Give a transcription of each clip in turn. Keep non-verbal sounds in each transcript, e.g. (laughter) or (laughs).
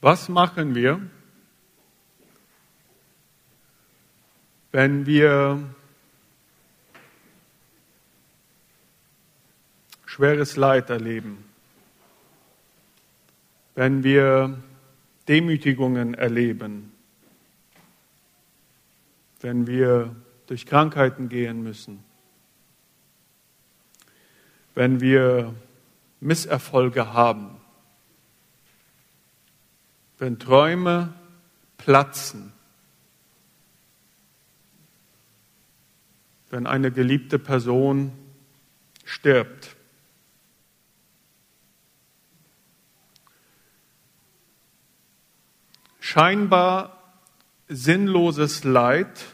Was machen wir, wenn wir schweres Leid erleben, wenn wir Demütigungen erleben, wenn wir durch Krankheiten gehen müssen, wenn wir Misserfolge haben, wenn Träume platzen, wenn eine geliebte Person stirbt. Scheinbar sinnloses Leid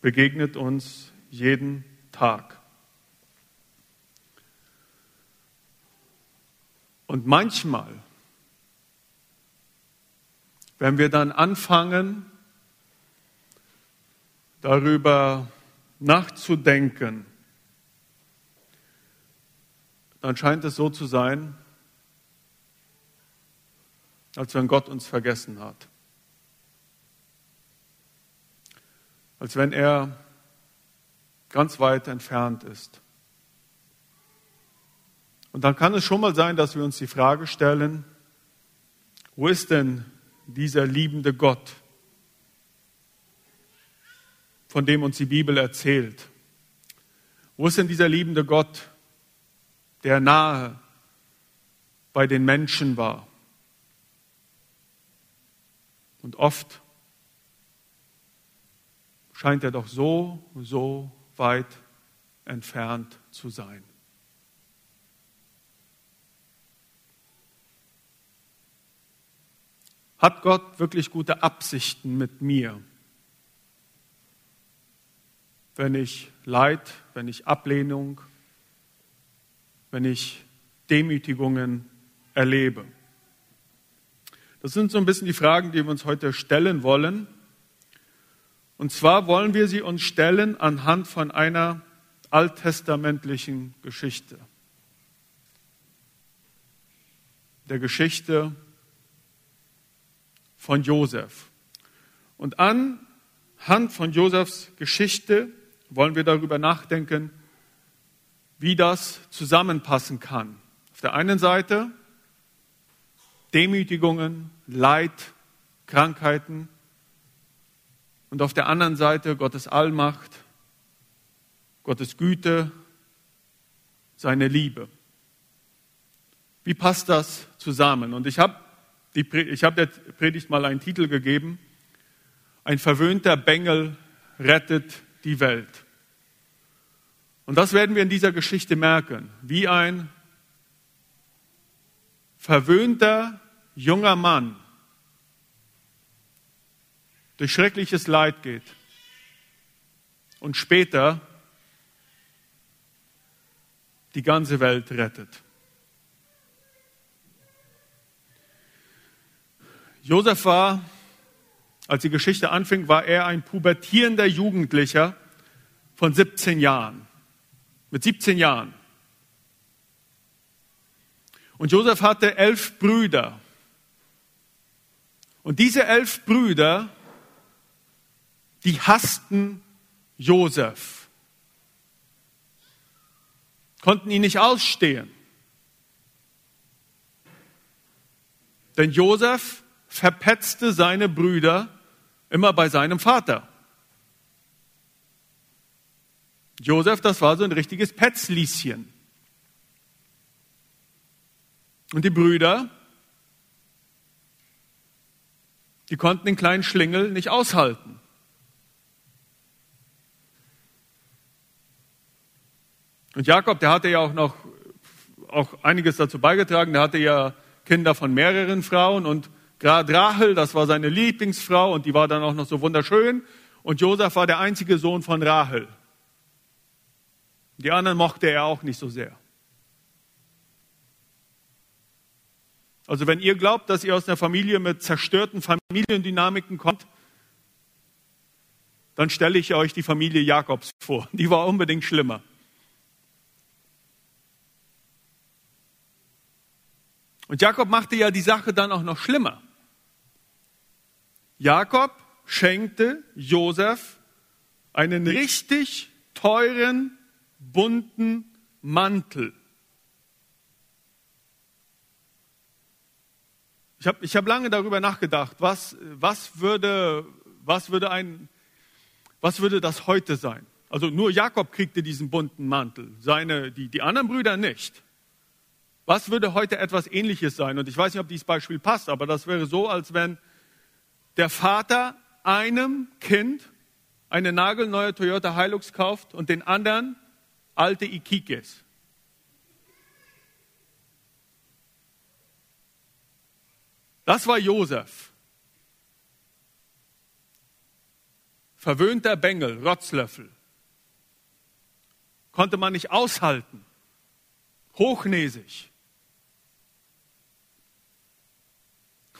begegnet uns jeden Tag. Und manchmal, wenn wir dann anfangen, darüber nachzudenken, dann scheint es so zu sein, als wenn Gott uns vergessen hat. Als wenn er ganz weit entfernt ist. Und dann kann es schon mal sein, dass wir uns die Frage stellen, wo ist denn dieser liebende Gott? von dem uns die Bibel erzählt. Wo ist denn dieser liebende Gott, der nahe bei den Menschen war? Und oft scheint er doch so, so weit entfernt zu sein. Hat Gott wirklich gute Absichten mit mir? wenn ich Leid, wenn ich Ablehnung, wenn ich Demütigungen erlebe. Das sind so ein bisschen die Fragen, die wir uns heute stellen wollen. Und zwar wollen wir sie uns stellen anhand von einer alttestamentlichen Geschichte. Der Geschichte von Josef. Und anhand von Josefs Geschichte wollen wir darüber nachdenken, wie das zusammenpassen kann. Auf der einen Seite Demütigungen, Leid, Krankheiten und auf der anderen Seite Gottes Allmacht, Gottes Güte, seine Liebe. Wie passt das zusammen? Und ich habe hab der Predigt mal einen Titel gegeben, ein verwöhnter Bengel rettet die Welt. Und das werden wir in dieser Geschichte merken, wie ein verwöhnter junger Mann durch schreckliches Leid geht und später die ganze Welt rettet. Josef war als die Geschichte anfing, war er ein pubertierender Jugendlicher von 17 Jahren. Mit 17 Jahren. Und Josef hatte elf Brüder. Und diese elf Brüder, die hassten Josef, konnten ihn nicht ausstehen. Denn Josef verpetzte seine Brüder immer bei seinem Vater. Josef, das war so ein richtiges Petzlieschen. Und die Brüder, die konnten den kleinen Schlingel nicht aushalten. Und Jakob, der hatte ja auch noch auch einiges dazu beigetragen. Der hatte ja Kinder von mehreren Frauen und Gerade Rachel, das war seine Lieblingsfrau und die war dann auch noch so wunderschön. Und Josef war der einzige Sohn von Rachel. Die anderen mochte er auch nicht so sehr. Also wenn ihr glaubt, dass ihr aus einer Familie mit zerstörten Familiendynamiken kommt, dann stelle ich euch die Familie Jakobs vor. (laughs) Die war unbedingt schlimmer. Und Jakob machte ja die Sache dann auch noch schlimmer. Jakob schenkte Josef einen richtig teuren, bunten Mantel. Ich habe ich hab lange darüber nachgedacht, was, was, würde, was, würde ein, was würde das heute sein? Also nur Jakob kriegte diesen bunten Mantel, seine, die, die anderen Brüder nicht. Was würde heute etwas Ähnliches sein? Und ich weiß nicht, ob dieses Beispiel passt, aber das wäre so, als wenn der Vater einem Kind eine nagelneue Toyota Hilux kauft und den anderen alte Ikikes. Das war Josef. Verwöhnter Bengel, Rotzlöffel. Konnte man nicht aushalten. Hochnäsig.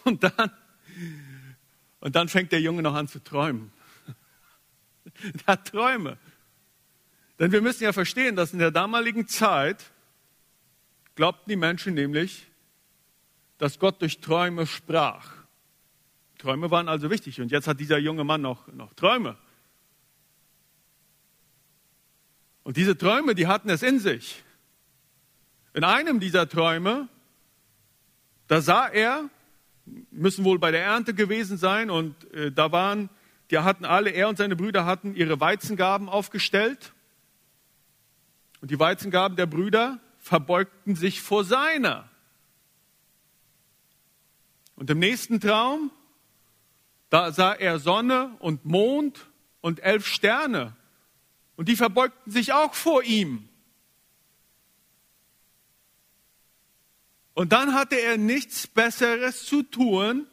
Und dann, und dann fängt der Junge noch an zu träumen. (laughs) er hat Träume. Denn wir müssen ja verstehen, dass in der damaligen Zeit glaubten die Menschen nämlich, dass Gott durch Träume sprach. Träume waren also wichtig. Und jetzt hat dieser junge Mann noch, noch Träume. Und diese Träume, die hatten es in sich. In einem dieser Träume, da sah er, müssen wohl bei der Ernte gewesen sein, und äh, da waren, die hatten alle, er und seine Brüder hatten ihre Weizengaben aufgestellt. Und die Weizengaben der Brüder verbeugten sich vor seiner. Und im nächsten Traum, da sah er Sonne und Mond und elf Sterne. Und die verbeugten sich auch vor ihm. Und dann hatte er nichts Besseres zu tun,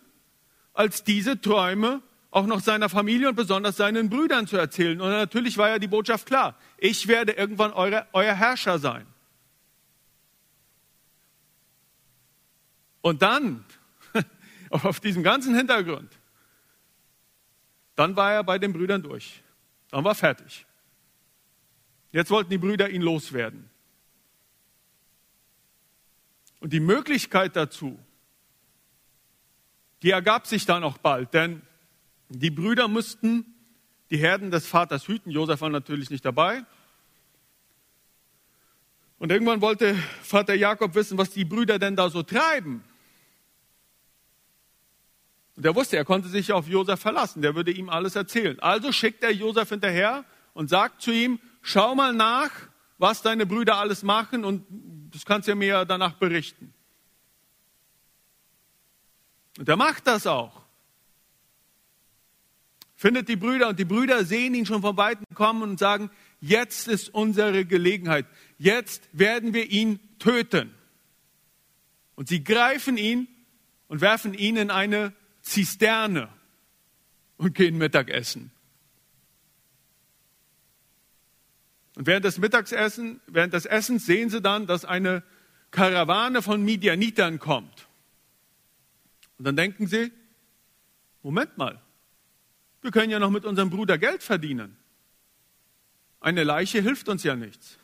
als diese Träume auch noch seiner Familie und besonders seinen Brüdern zu erzählen. Und natürlich war ja die Botschaft klar, ich werde irgendwann eure, euer Herrscher sein. Und dann (laughs) auf diesem ganzen Hintergrund, dann war er bei den Brüdern durch. Dann war fertig. Jetzt wollten die Brüder ihn loswerden. Und die Möglichkeit dazu, die ergab sich dann auch bald, denn die Brüder mussten die Herden des Vaters hüten. Josef war natürlich nicht dabei. Und irgendwann wollte Vater Jakob wissen, was die Brüder denn da so treiben. Und er wusste, er konnte sich auf Josef verlassen, der würde ihm alles erzählen. Also schickt er Josef hinterher und sagt zu ihm, schau mal nach, was deine Brüder alles machen und das kannst du mir danach berichten. Und er macht das auch. Findet die Brüder und die Brüder sehen ihn schon von weitem kommen und sagen, jetzt ist unsere Gelegenheit. Jetzt werden wir ihn töten. Und sie greifen ihn und werfen ihn in eine Zisterne und gehen Mittagessen. Und während des Mittagessen, während des Essens sehen sie dann, dass eine Karawane von Midianitern kommt. Und dann denken sie, Moment mal, wir können ja noch mit unserem Bruder Geld verdienen. Eine Leiche hilft uns ja nichts.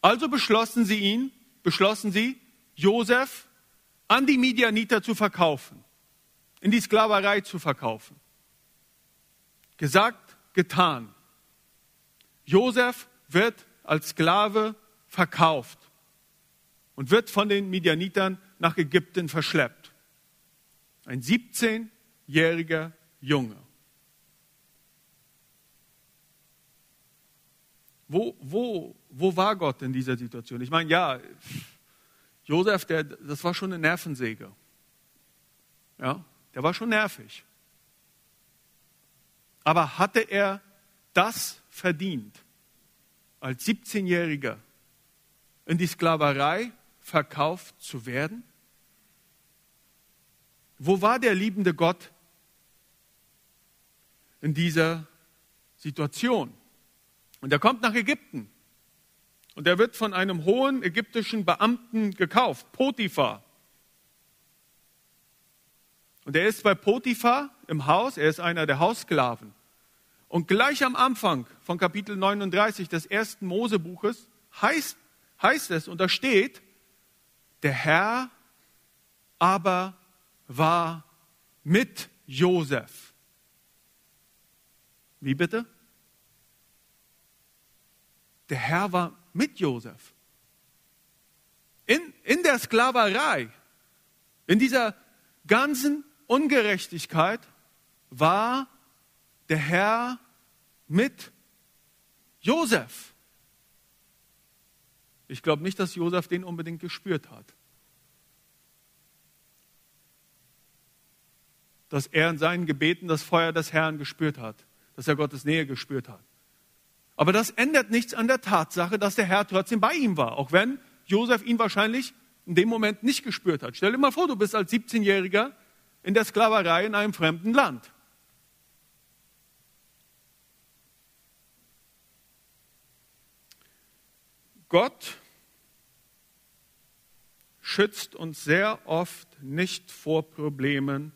Also beschlossen sie ihn, beschlossen sie, Josef an die Midianiter zu verkaufen, in die Sklaverei zu verkaufen. Gesagt, getan. Josef wird als Sklave verkauft und wird von den Midianitern nach Ägypten verschleppt. Ein 17-jähriger Junge. Wo, wo, wo war Gott in dieser Situation? Ich meine, ja, Josef, der, das war schon eine Nervensäge. Ja, der war schon nervig. Aber hatte er das verdient, als 17-Jähriger in die Sklaverei verkauft zu werden? Wo war der liebende Gott in dieser Situation? Und er kommt nach Ägypten. Und er wird von einem hohen ägyptischen Beamten gekauft, Potiphar. Und er ist bei Potiphar im Haus, er ist einer der Haussklaven. Und gleich am Anfang von Kapitel 39 des ersten Mosebuches heißt, heißt es, und da steht, Der Herr aber war mit Josef. Wie bitte? Der Herr war mit Josef. In, in der Sklaverei, in dieser ganzen Ungerechtigkeit war der Herr mit Josef. Ich glaube nicht, dass Josef den unbedingt gespürt hat. Dass er in seinen Gebeten das Feuer des Herrn gespürt hat, dass er Gottes Nähe gespürt hat. Aber das ändert nichts an der Tatsache, dass der Herr trotzdem bei ihm war, auch wenn Josef ihn wahrscheinlich in dem Moment nicht gespürt hat. Stell dir mal vor, du bist als 17-Jähriger in der Sklaverei in einem fremden Land. Gott schützt uns sehr oft nicht vor Problemen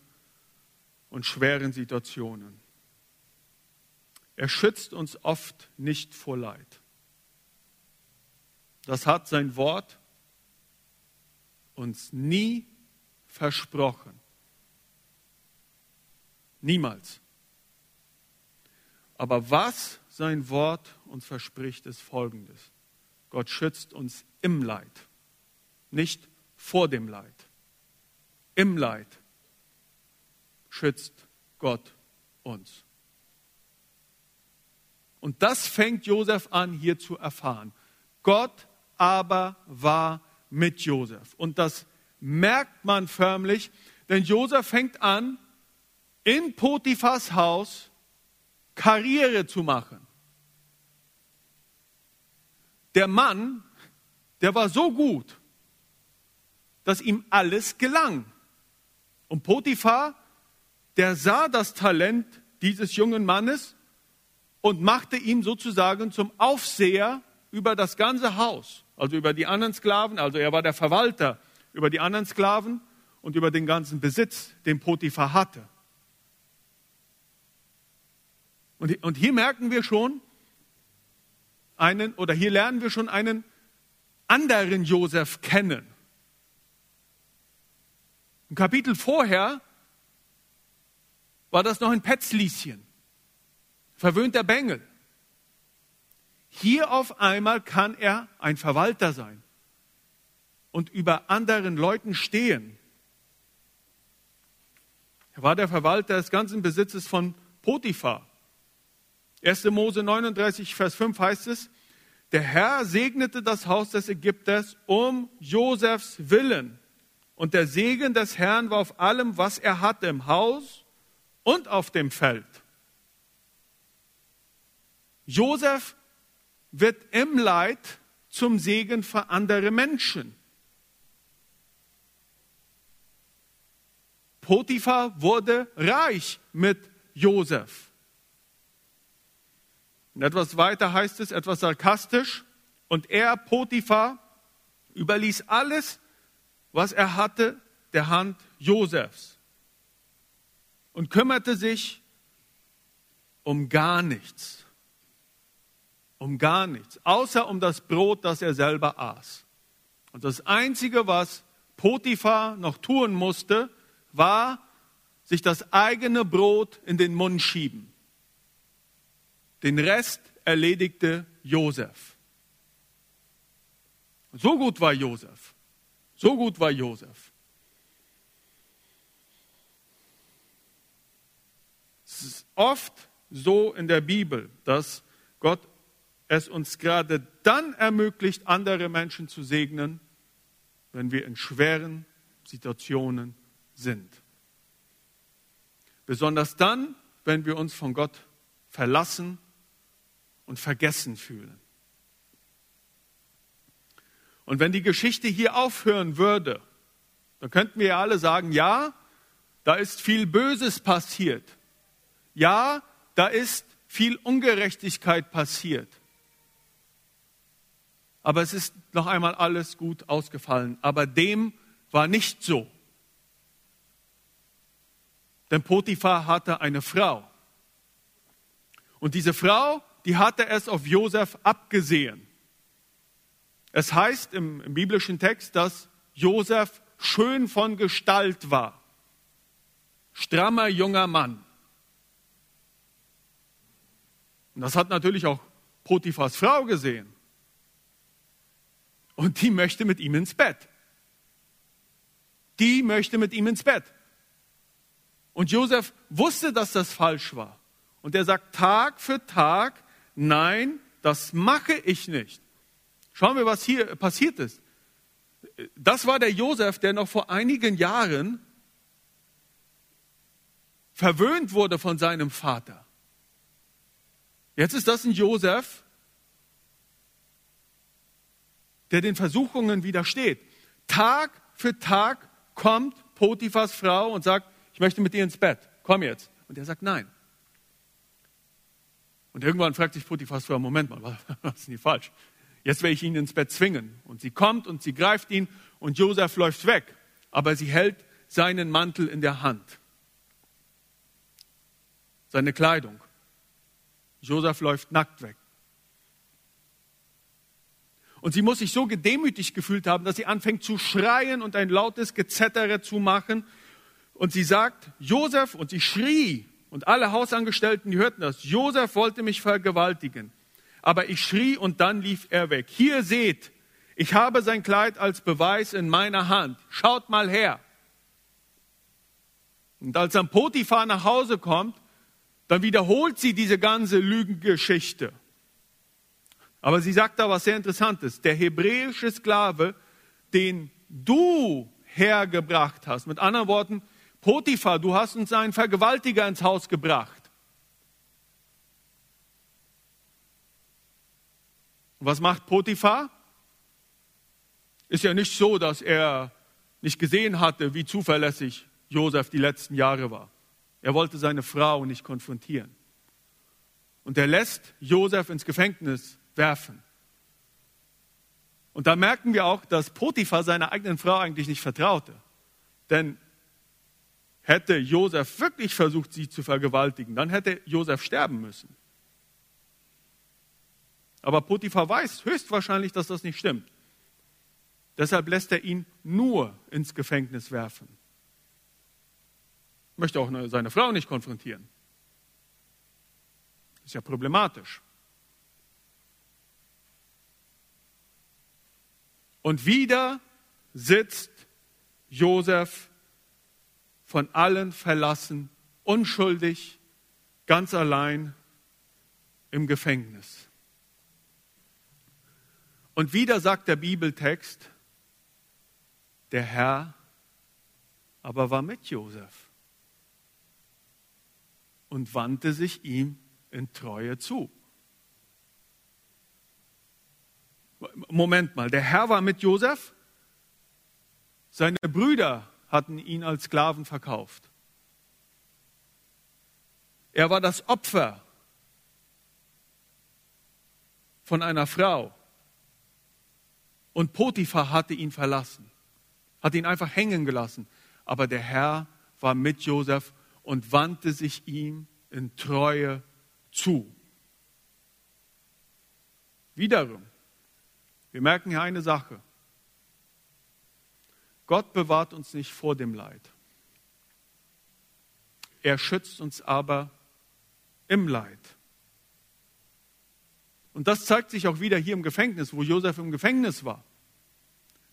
und schweren Situationen. Er schützt uns oft nicht vor Leid. Das hat sein Wort uns nie versprochen. Niemals. Aber was sein Wort uns verspricht, ist Folgendes. Gott schützt uns im Leid, nicht vor dem Leid. Im Leid schützt Gott uns. Und das fängt Josef an hier zu erfahren. Gott aber war mit Josef. Und das merkt man förmlich, denn Josef fängt an, in Potiphas Haus Karriere zu machen. Der Mann, der war so gut, dass ihm alles gelang. Und Potiphar, der sah das Talent dieses jungen Mannes und machte ihn sozusagen zum Aufseher über das ganze Haus, also über die anderen Sklaven, also er war der Verwalter über die anderen Sklaven und über den ganzen Besitz, den Potiphar hatte. Und, hier merken wir schon, einen, oder hier lernen wir schon einen anderen Josef kennen. Im Kapitel vorher war das noch ein Petzlieschen, verwöhnter Bengel. Hier auf einmal kann er ein Verwalter sein und über anderen Leuten stehen. Er war der Verwalter des ganzen Besitzes von Potiphar. 1. Mose 39, Vers 5 heißt es, der Herr segnete das Haus des Ägypters um Josefs Willen. Und der Segen des Herrn war auf allem, was er hatte, im Haus und auf dem Feld. Josef wird im Leid zum Segen für andere Menschen. Potiphar wurde reich mit Josef. Und etwas weiter heißt es, etwas sarkastisch, und er, Potiphar, überließ alles, was er hatte, der Hand Josefs und kümmerte sich um gar nichts. Um gar nichts, außer um das Brot, das er selber aß. Und das Einzige, was Potiphar noch tun musste, war, sich das eigene Brot in den Mund schieben. Den Rest erledigte Josef. So gut war Josef. So gut war Josef. Es ist oft so in der Bibel, dass Gott es uns gerade dann ermöglicht, andere Menschen zu segnen, wenn wir in schweren Situationen sind. Besonders dann, wenn wir uns von Gott verlassen und vergessen fühlen. Und wenn die Geschichte hier aufhören würde, dann könnten wir ja alle sagen, ja, da ist viel Böses passiert. Ja, da ist viel Ungerechtigkeit passiert. Aber es ist noch einmal alles gut ausgefallen. Aber dem war nicht so. Denn Potiphar hatte eine Frau. Und diese Frau die hatte es auf Josef abgesehen. Es heißt im, im biblischen Text, dass Josef schön von Gestalt war. Strammer junger Mann. Und das hat natürlich auch Potiphas Frau gesehen. Und die möchte mit ihm ins Bett. Die möchte mit ihm ins Bett. Und Josef wusste, dass das falsch war. Und er sagt Tag für Tag, nein, das mache ich nicht. Schauen wir, was hier passiert ist. Das war der Josef, der noch vor einigen Jahren verwöhnt wurde von seinem Vater. Jetzt ist das ein Josef, der den Versuchungen widersteht. Tag für Tag kommt Potiphas Frau und sagt, ich möchte mit dir ins Bett, komm jetzt. Und er sagt nein. Und irgendwann fragt sich Potiphas Moment mal, (laughs) was ist denn hier falsch? Jetzt werde ich ihn ins Bett zwingen. Und sie kommt und sie greift ihn und Josef läuft weg. Aber sie hält seinen Mantel in der Hand. Seine Kleidung. Josef läuft nackt weg. Und sie muss sich so gedemütigt gefühlt haben, dass sie anfängt zu schreien und ein lautes Gezettere zu machen. Und sie sagt, Josef, und sie schrie, und alle Hausangestellten, die hörten das, Josef wollte mich vergewaltigen. Aber ich schrie und dann lief er weg. Hier seht, ich habe sein Kleid als Beweis in meiner Hand. Schaut mal her. Und als dann Potiphar nach Hause kommt, dann wiederholt sie diese ganze Lügengeschichte. Aber sie sagt da was sehr Interessantes. Der hebräische Sklave, den du hergebracht hast, mit anderen Worten, Potiphar, du hast uns einen Vergewaltiger ins Haus gebracht. Was macht Potiphar? Ist ja nicht so, dass er nicht gesehen hatte, wie zuverlässig Josef die letzten Jahre war. Er wollte seine Frau nicht konfrontieren. Und er lässt Josef ins Gefängnis werfen. Und da merken wir auch, dass Potiphar seiner eigenen Frau eigentlich nicht vertraute. Denn hätte Josef wirklich versucht, sie zu vergewaltigen, dann hätte Josef sterben müssen. Aber Potiphar weiß höchstwahrscheinlich, dass das nicht stimmt. Deshalb lässt er ihn nur ins Gefängnis werfen. Möchte auch seine Frau nicht konfrontieren. Ist ja problematisch. Und wieder sitzt Josef von allen verlassen, unschuldig, ganz allein im Gefängnis. Und wieder sagt der Bibeltext, der Herr aber war mit Josef und wandte sich ihm in Treue zu. Moment mal, der Herr war mit Josef? Seine Brüder hatten ihn als Sklaven verkauft. Er war das Opfer von einer Frau. Und Potiphar hatte ihn verlassen, hat ihn einfach hängen gelassen. Aber der Herr war mit Josef und wandte sich ihm in Treue zu. Wiederum, wir merken hier eine Sache. Gott bewahrt uns nicht vor dem Leid. Er schützt uns aber im Leid. Und das zeigt sich auch wieder hier im Gefängnis, wo Josef im Gefängnis war.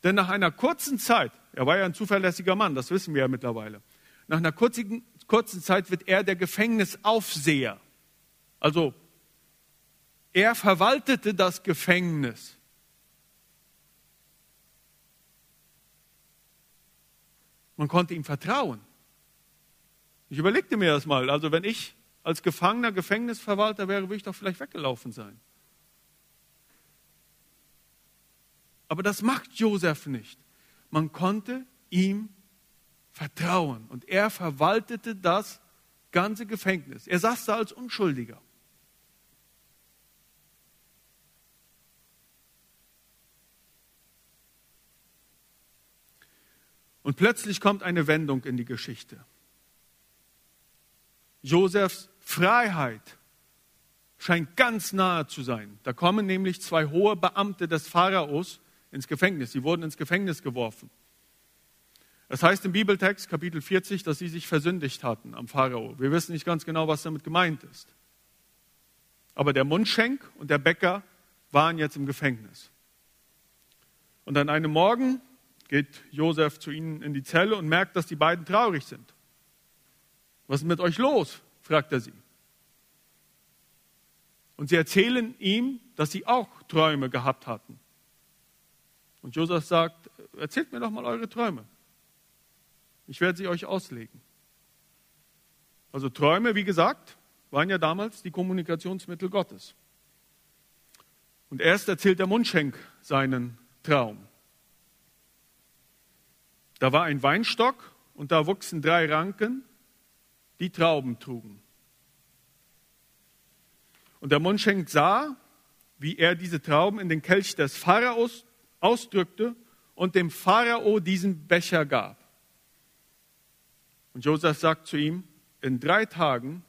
Denn nach einer kurzen Zeit, er war ja ein zuverlässiger Mann, das wissen wir ja mittlerweile, nach einer kurzen, kurzen Zeit wird er der Gefängnisaufseher. Also er verwaltete das Gefängnis. Man konnte ihm vertrauen. Ich überlegte mir das mal. Also wenn ich als Gefangener Gefängnisverwalter wäre, würde ich doch vielleicht weggelaufen sein. Aber das macht Josef nicht. Man konnte ihm vertrauen und er verwaltete das ganze Gefängnis. Er saß da als Unschuldiger. Und plötzlich kommt eine Wendung in die Geschichte. Josefs Freiheit scheint ganz nahe zu sein. Da kommen nämlich zwei hohe Beamte des Pharaos ins Gefängnis. Sie wurden ins Gefängnis geworfen. Es heißt im Bibeltext, Kapitel 40, dass sie sich versündigt hatten am Pharao. Wir wissen nicht ganz genau, was damit gemeint ist. Aber der Mundschenk und der Bäcker waren jetzt im Gefängnis. Und an einem Morgen geht Josef zu ihnen in die Zelle und merkt, dass die beiden traurig sind. Was ist mit euch los? fragt er sie. Und sie erzählen ihm, dass sie auch Träume gehabt hatten. Und Josef sagt, erzählt mir doch mal eure Träume. Ich werde sie euch auslegen. Also Träume, wie gesagt, waren ja damals die Kommunikationsmittel Gottes. Und erst erzählt der Mundschenk seinen Traum. Da war ein Weinstock und da wuchsen drei Ranken, die Trauben trugen. Und der Mundschenk sah, wie er diese Trauben in den Kelch des Pharaos ausdrückte und dem Pharao diesen Becher gab. Und Josef sagt zu ihm, in drei Tagen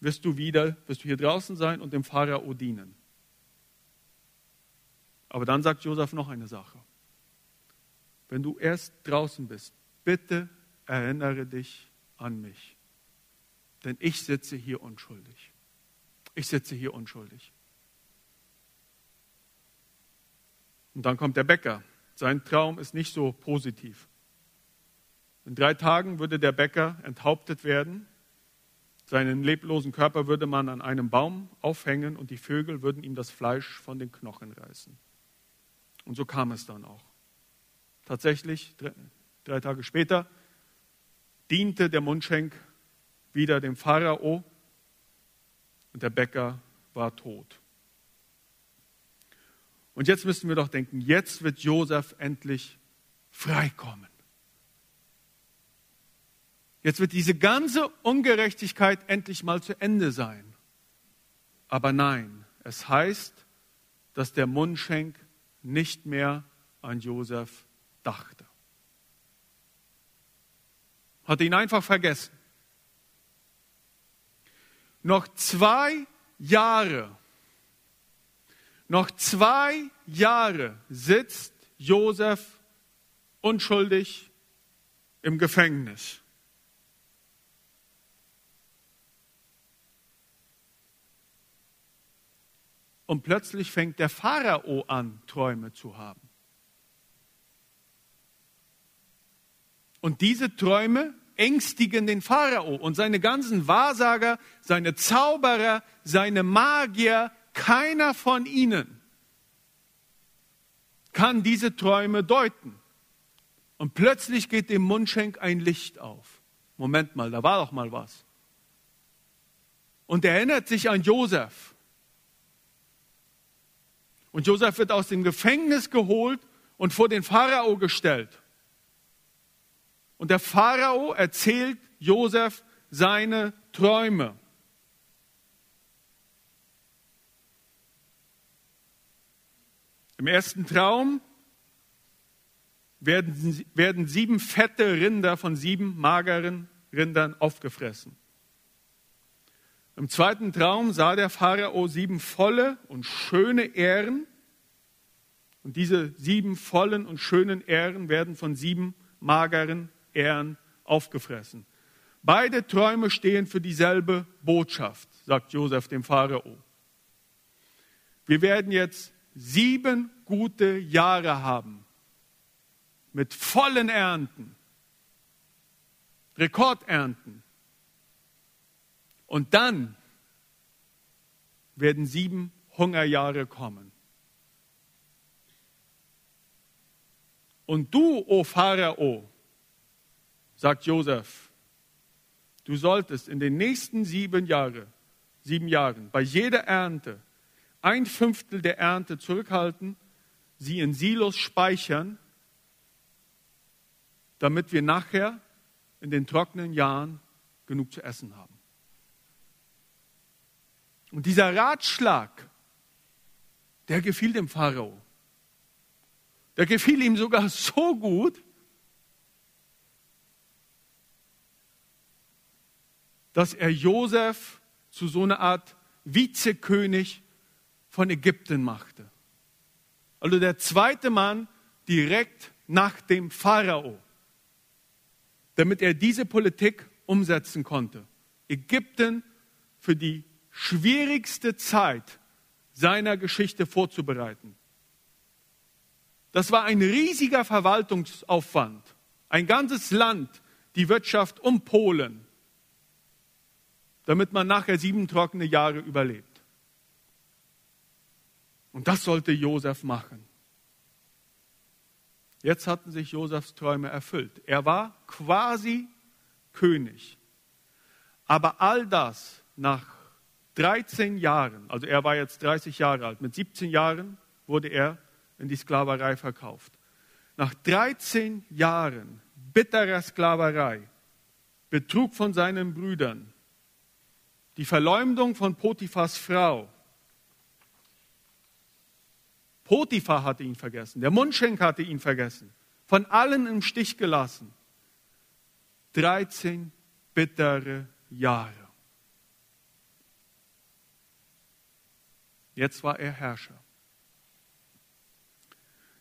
wirst du wieder, wirst du hier draußen sein und dem Pharao dienen. Aber dann sagt Josef noch eine Sache. Wenn du erst draußen bist, bitte erinnere dich an mich. Denn ich sitze hier unschuldig. Ich sitze hier unschuldig. Und dann kommt der Bäcker. Sein Traum ist nicht so positiv. In drei Tagen würde der Bäcker enthauptet werden. Seinen leblosen Körper würde man an einem Baum aufhängen und die Vögel würden ihm das Fleisch von den Knochen reißen. Und so kam es dann auch. Tatsächlich, drei, drei Tage später, diente der Mundschenk wieder dem Pharao und der Bäcker war tot. Und jetzt müssen wir doch denken, jetzt wird Josef endlich freikommen. Jetzt wird diese ganze Ungerechtigkeit endlich mal zu Ende sein. Aber nein, es heißt, dass der Mundschenk nicht mehr an Josef dachte. Hat ihn einfach vergessen. Noch zwei Jahre, noch zwei Jahre sitzt Josef unschuldig im Gefängnis. Und plötzlich fängt der Pharao an, Träume zu haben. Und diese Träume ängstigen den Pharao und seine ganzen Wahrsager, seine Zauberer, seine Magier, keiner von ihnen kann diese Träume deuten. Und plötzlich geht dem Mundschenk ein Licht auf. Moment mal, da war doch mal was. Und er erinnert sich an Josef. Und Josef wird aus dem Gefängnis geholt und vor den Pharao gestellt. Und der Pharao erzählt Josef seine Träume. Im ersten Traum werden, werden sieben fette Rinder von sieben mageren Rindern aufgefressen. Im zweiten Traum sah der Pharao sieben volle und schöne Ähren. Und diese sieben vollen und schönen Ähren werden von sieben mageren Ähren aufgefressen. Beide Träume stehen für dieselbe Botschaft, sagt Josef dem Pharao. Wir werden jetzt sieben gute Jahre haben mit vollen Ernten, Rekordernten. Und dann werden sieben Hungerjahre kommen. Und du, o Pharao, sagt Josef, du solltest in den nächsten sieben Jahren, sieben Jahren, bei jeder Ernte ein Fünftel der Ernte zurückhalten, sie in Silos speichern, damit wir nachher in den trockenen Jahren genug zu essen haben. Und dieser Ratschlag, der gefiel dem Pharao. Der gefiel ihm sogar so gut, dass er Josef zu so einer Art Vizekönig von Ägypten machte. Also der zweite Mann direkt nach dem Pharao. damit er diese Politik umsetzen konnte. Ägypten für die schwierigste Zeit seiner Geschichte vorzubereiten. Das war ein riesiger Verwaltungsaufwand. Ein ganzes Land, die Wirtschaft um Polen, damit man nachher sieben trockene Jahre überlebt. Und das sollte Josef machen. Jetzt hatten sich Josefs Träume erfüllt. Er war quasi König. Aber all das nach 13 Jahren, also er war jetzt 30 Jahre alt, mit 17 Jahren wurde er in die Sklaverei verkauft. Nach 13 Jahren bitterer Sklaverei, Betrug von seinen Brüdern, die Verleumdung von Potiphas Frau. Potiphar hatte ihn vergessen, der Mundschenk hatte ihn vergessen, von allen im Stich gelassen. 13 bittere Jahre. Jetzt war er Herrscher.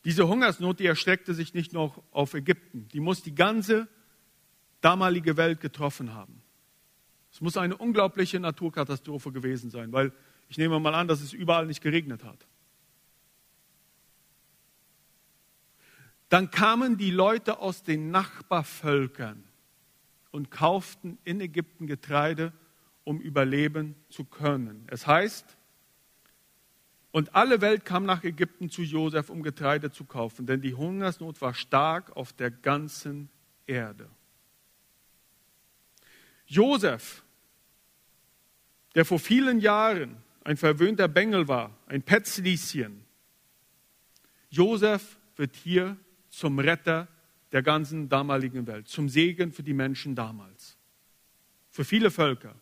Diese Hungersnot, die erstreckte sich nicht nur auf Ägypten, die muss die ganze damalige Welt getroffen haben. Es muss eine unglaubliche Naturkatastrophe gewesen sein, weil ich nehme mal an, dass es überall nicht geregnet hat. Dann kamen die Leute aus den Nachbarvölkern und kauften in Ägypten Getreide, um überleben zu können. Es heißt, und alle Welt kam nach Ägypten zu Josef, um Getreide zu kaufen, denn die Hungersnot war stark auf der ganzen Erde. Josef, der vor vielen Jahren ein verwöhnter Bengel war, ein Petzlieschen, Josef wird hier zum Retter der ganzen damaligen Welt, zum Segen für die Menschen damals, für viele Völker.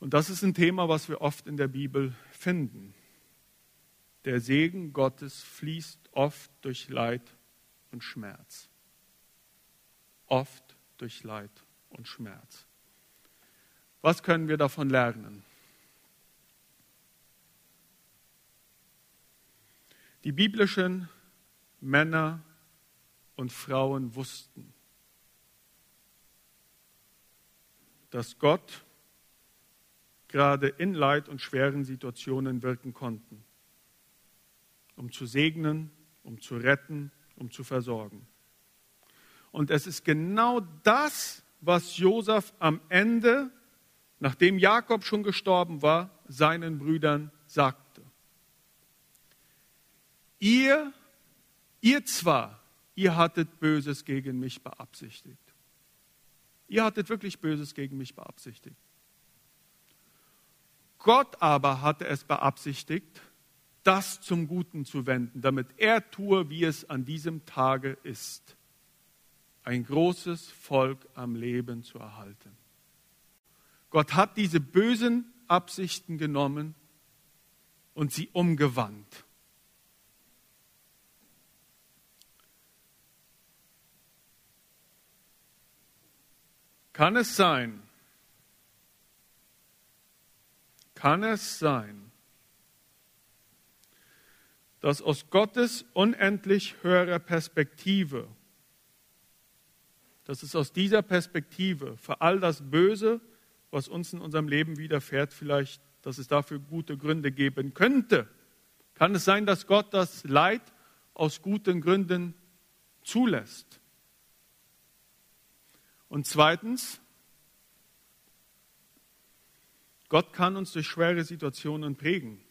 Und das ist ein Thema, was wir oft in der Bibel finden. Der Segen Gottes fließt oft durch Leid und Schmerz. Oft durch Leid und Schmerz. Was können wir davon lernen? Die biblischen Männer und Frauen wussten, dass Gott gerade in Leid und schweren Situationen wirken konnten, um zu segnen, um zu retten, um zu versorgen. Und es ist genau das, was Josef am Ende, nachdem Jakob schon gestorben war, seinen Brüdern sagte. Ihr, ihr zwar, ihr hattet Böses gegen mich beabsichtigt. Ihr hattet wirklich Böses gegen mich beabsichtigt. Gott aber hatte es beabsichtigt, das zum Guten zu wenden, damit er tue, wie es an diesem Tage ist, ein großes Volk am Leben zu erhalten. Gott hat diese bösen Absichten genommen und sie umgewandt. Kann es sein, kann es sein, dass aus Gottes unendlich höherer Perspektive, dass es aus dieser Perspektive für all das Böse, was uns in unserem Leben widerfährt, vielleicht, dass es dafür gute Gründe geben könnte. Kann es sein, dass Gott das Leid aus guten Gründen zulässt? Und zweitens, Gott kann uns durch schwere Situationen prägen.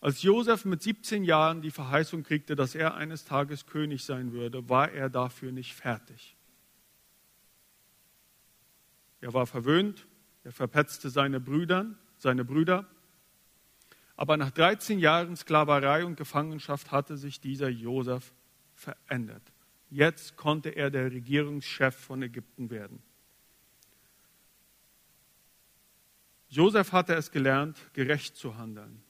Als Josef mit 17 Jahren die Verheißung kriegte, dass er eines Tages König sein würde, war er dafür nicht fertig. Er war verwöhnt, er verpetzte seine Brüder, seine Brüder. Aber nach 13 Jahren Sklaverei und Gefangenschaft hatte sich dieser Josef verändert. Jetzt konnte er der Regierungschef von Ägypten werden. Josef hatte es gelernt, gerecht zu handeln,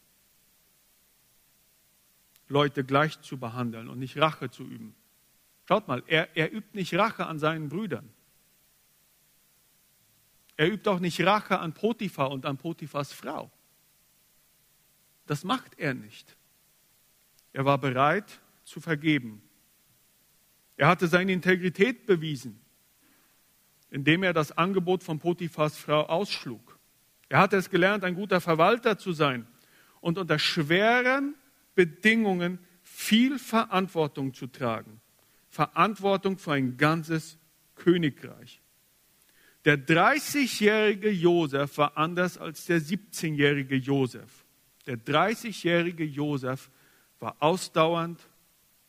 Leute gleich zu behandeln und nicht Rache zu üben. Schaut mal, er, er übt nicht Rache an seinen Brüdern. Er übt auch nicht Rache an Potiphar und an Potiphars Frau. Das macht er nicht. Er war bereit zu vergeben. Er hatte seine Integrität bewiesen, indem er das Angebot von Potiphas Frau ausschlug. Er hatte es gelernt, ein guter Verwalter zu sein und unter schweren Bedingungen viel Verantwortung zu tragen. Verantwortung für ein ganzes Königreich. Der 30-jährige Josef war anders als der 17-jährige Josef. Der 30-jährige Josef war ausdauernd,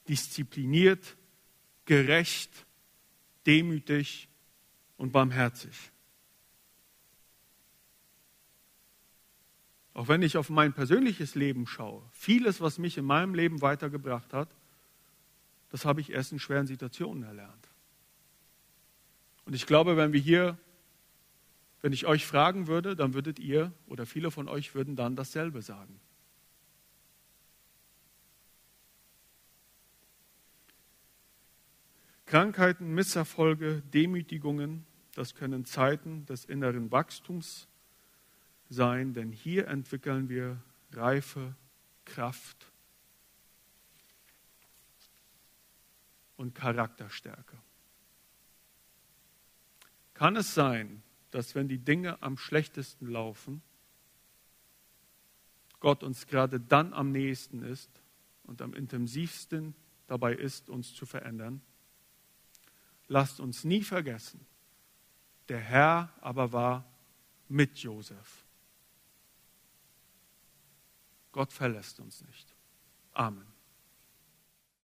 diszipliniert, gerecht, demütig und barmherzig. Auch wenn ich auf mein persönliches Leben schaue, vieles, was mich in meinem Leben weitergebracht hat, das habe ich erst in schweren Situationen erlernt. Und ich glaube, wenn wir hier, wenn ich euch fragen würde, dann würdet ihr oder viele von euch würden dann dasselbe sagen. Krankheiten, Misserfolge, Demütigungen, das können Zeiten des inneren Wachstums sein, denn hier entwickeln wir Reife, Kraft und Charakterstärke. Kann es sein, dass wenn die Dinge am schlechtesten laufen, Gott uns gerade dann am nächsten ist und am intensivsten dabei ist, uns zu verändern? Lasst uns nie vergessen, der Herr aber war mit Josef. Gott verlässt uns nicht. Amen.